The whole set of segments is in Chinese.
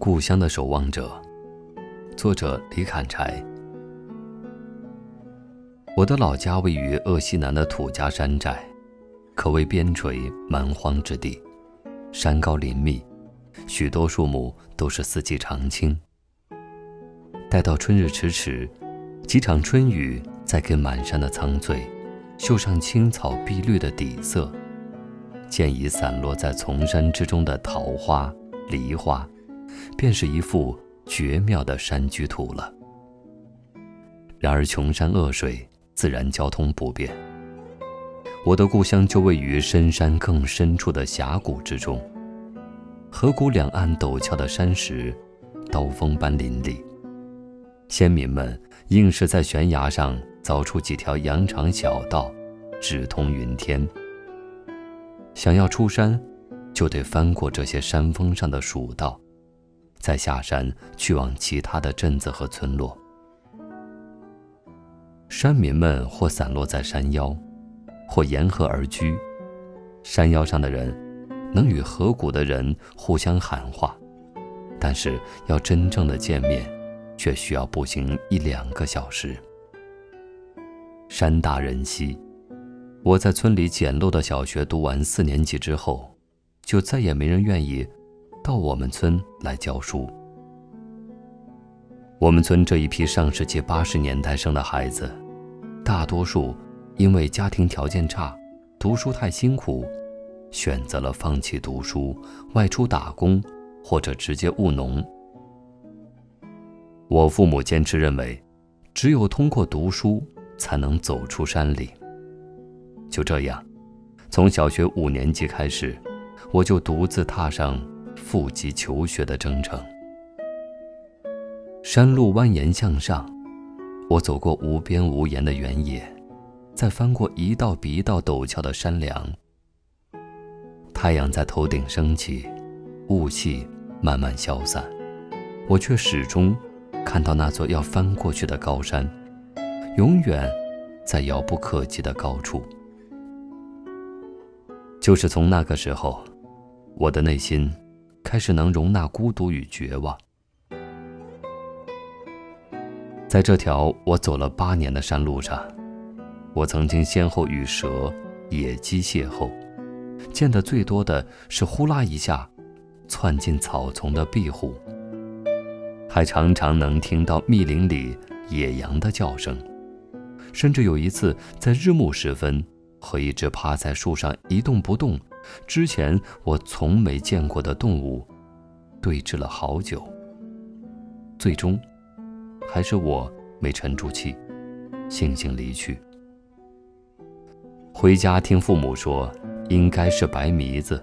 故乡的守望者，作者李砍柴。我的老家位于鄂西南的土家山寨，可谓边陲蛮荒之地，山高林密，许多树木都是四季常青。待到春日迟迟，几场春雨在给满山的苍翠绣上青草碧绿的底色，渐已散落在丛山之中的桃花、梨花。便是一幅绝妙的山居图了。然而穷山恶水，自然交通不便。我的故乡就位于深山更深处的峡谷之中，河谷两岸陡峭的山石，刀锋般林立。先民们硬是在悬崖上凿出几条羊肠小道，直通云天。想要出山，就得翻过这些山峰上的蜀道。再下山去往其他的镇子和村落，山民们或散落在山腰，或沿河而居。山腰上的人能与河谷的人互相喊话，但是要真正的见面，却需要步行一两个小时。山大人稀，我在村里简陋的小学读完四年级之后，就再也没人愿意。到我们村来教书。我们村这一批上世纪八十年代生的孩子，大多数因为家庭条件差，读书太辛苦，选择了放弃读书，外出打工，或者直接务农。我父母坚持认为，只有通过读书，才能走出山里。就这样，从小学五年级开始，我就独自踏上。富集求学的征程。山路蜿蜒向上，我走过无边无沿的原野，再翻过一道比一道陡峭的山梁。太阳在头顶升起，雾气慢慢消散，我却始终看到那座要翻过去的高山，永远在遥不可及的高处。就是从那个时候，我的内心。开始能容纳孤独与绝望。在这条我走了八年的山路上，我曾经先后与蛇、野鸡邂逅，见得最多的是呼啦一下窜进草丛的壁虎，还常常能听到密林里野羊的叫声，甚至有一次在日暮时分，和一只趴在树上一动不动。之前我从没见过的动物，对峙了好久。最终，还是我没沉住气，悻悻离去。回家听父母说，应该是白迷子。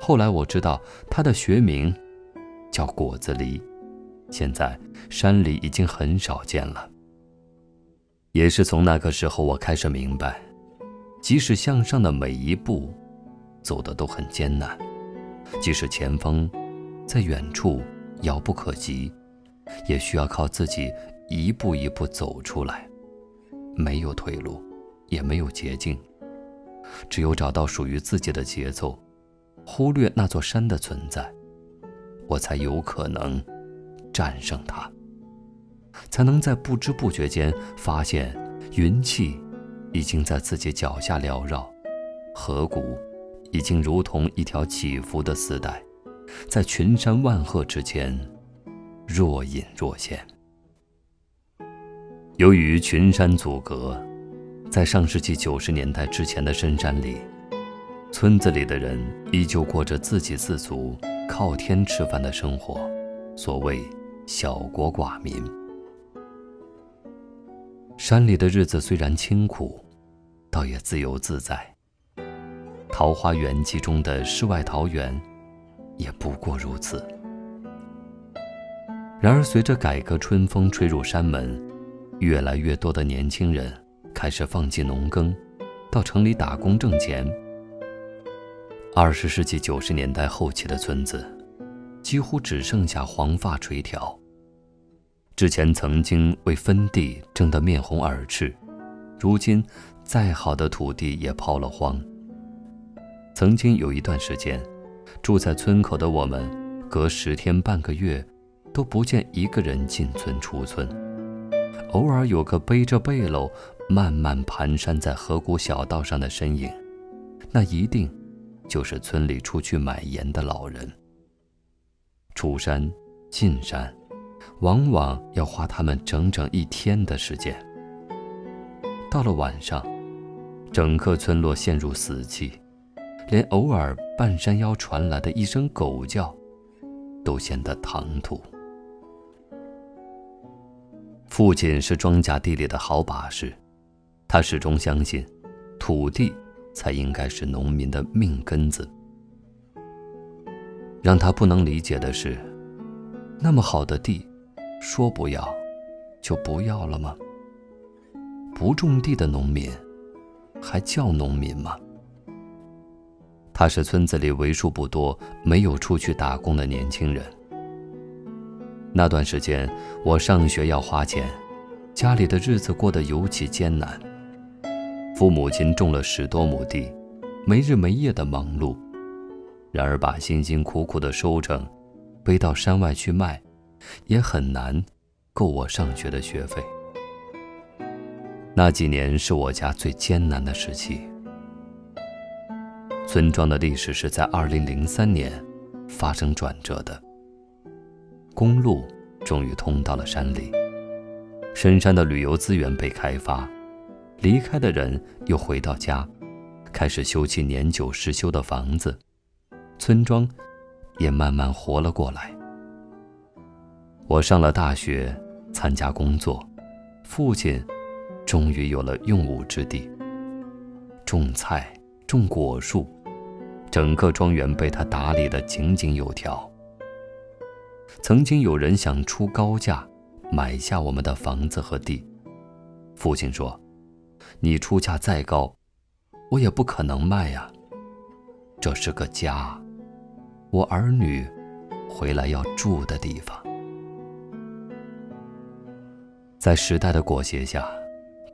后来我知道它的学名叫果子狸，现在山里已经很少见了。也是从那个时候，我开始明白，即使向上的每一步。走的都很艰难，即使前方在远处遥不可及，也需要靠自己一步一步走出来。没有退路，也没有捷径，只有找到属于自己的节奏，忽略那座山的存在，我才有可能战胜它，才能在不知不觉间发现云气已经在自己脚下缭绕，河谷。已经如同一条起伏的丝带，在群山万壑之间若隐若现。由于群山阻隔，在上世纪九十年代之前的深山里，村子里的人依旧过着自给自足、靠天吃饭的生活，所谓“小国寡民”。山里的日子虽然清苦，倒也自由自在。《桃花源记》中的世外桃源，也不过如此。然而，随着改革春风吹入山门，越来越多的年轻人开始放弃农耕，到城里打工挣钱。二十世纪九十年代后期的村子，几乎只剩下黄发垂髫。之前曾经为分地争得面红耳赤，如今再好的土地也抛了荒。曾经有一段时间，住在村口的我们，隔十天半个月都不见一个人进村出村，偶尔有个背着背篓慢慢蹒跚在河谷小道上的身影，那一定就是村里出去买盐的老人。出山进山，往往要花他们整整一天的时间。到了晚上，整个村落陷入死寂，连偶尔半山腰传来的一声狗叫，都显得唐突。父亲是庄稼地里的好把式，他始终相信，土地才应该是农民的命根子。让他不能理解的是，那么好的地，说不要，就不要了吗？不种地的农民，还叫农民吗？他是村子里为数不多没有出去打工的年轻人。那段时间，我上学要花钱，家里的日子过得尤其艰难。父母亲种了十多亩地，没日没夜的忙碌。然而，把辛辛苦苦的收成背到山外去卖，也很难够我上学的学费。那几年是我家最艰难的时期。村庄的历史是在2003年发生转折的。公路终于通到了山里，深山的旅游资源被开发，离开的人又回到家，开始修葺年久失修的房子。村庄也慢慢活了过来。我上了大学，参加工作，父亲终于有了用武之地。种菜、种果树，整个庄园被他打理得井井有条。曾经有人想出高价买下我们的房子和地，父亲说：“你出价再高，我也不可能卖呀。这是个家。”我儿女回来要住的地方，在时代的裹挟下，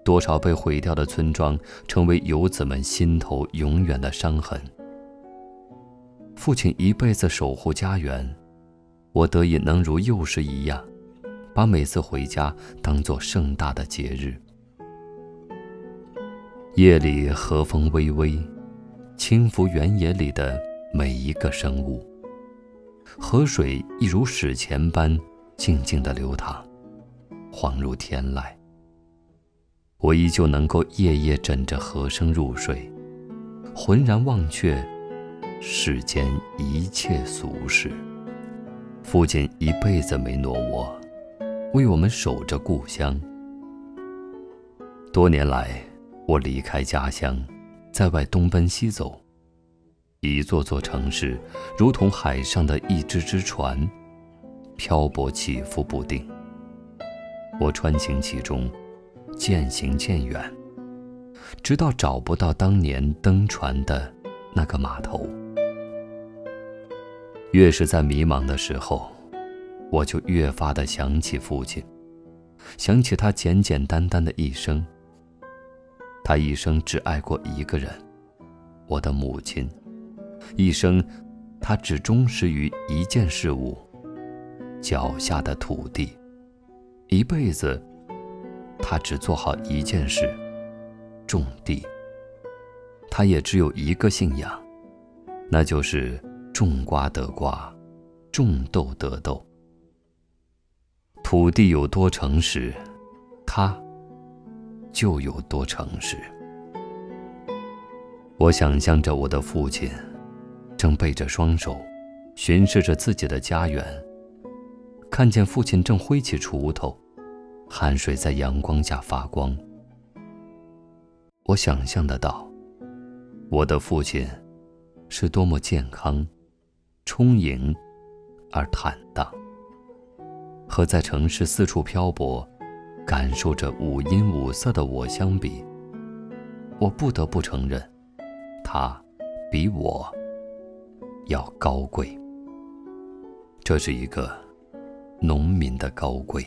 多少被毁掉的村庄成为游子们心头永远的伤痕。父亲一辈子守护家园，我得以能如幼时一样，把每次回家当作盛大的节日。夜里和风微微，轻拂原野里的。每一个生物，河水亦如史前般静静的流淌，恍如天籁。我依旧能够夜夜枕着河声入睡，浑然忘却世间一切俗事。父亲一辈子没挪窝，为我们守着故乡。多年来，我离开家乡，在外东奔西走。一座座城市，如同海上的一只只船，漂泊起伏不定。我穿行其中，渐行渐远，直到找不到当年登船的那个码头。越是在迷茫的时候，我就越发的想起父亲，想起他简简单单的一生。他一生只爱过一个人，我的母亲。一生，他只忠实于一件事物——脚下的土地；一辈子，他只做好一件事——种地。他也只有一个信仰，那就是种瓜得瓜，种豆得豆。土地有多诚实，他就有多诚实。我想象着我的父亲。正背着双手，巡视着自己的家园。看见父亲正挥起锄头，汗水在阳光下发光。我想象得到，我的父亲是多么健康、充盈而坦荡。和在城市四处漂泊、感受着五音五色的我相比，我不得不承认，他比我。要高贵，这是一个农民的高贵。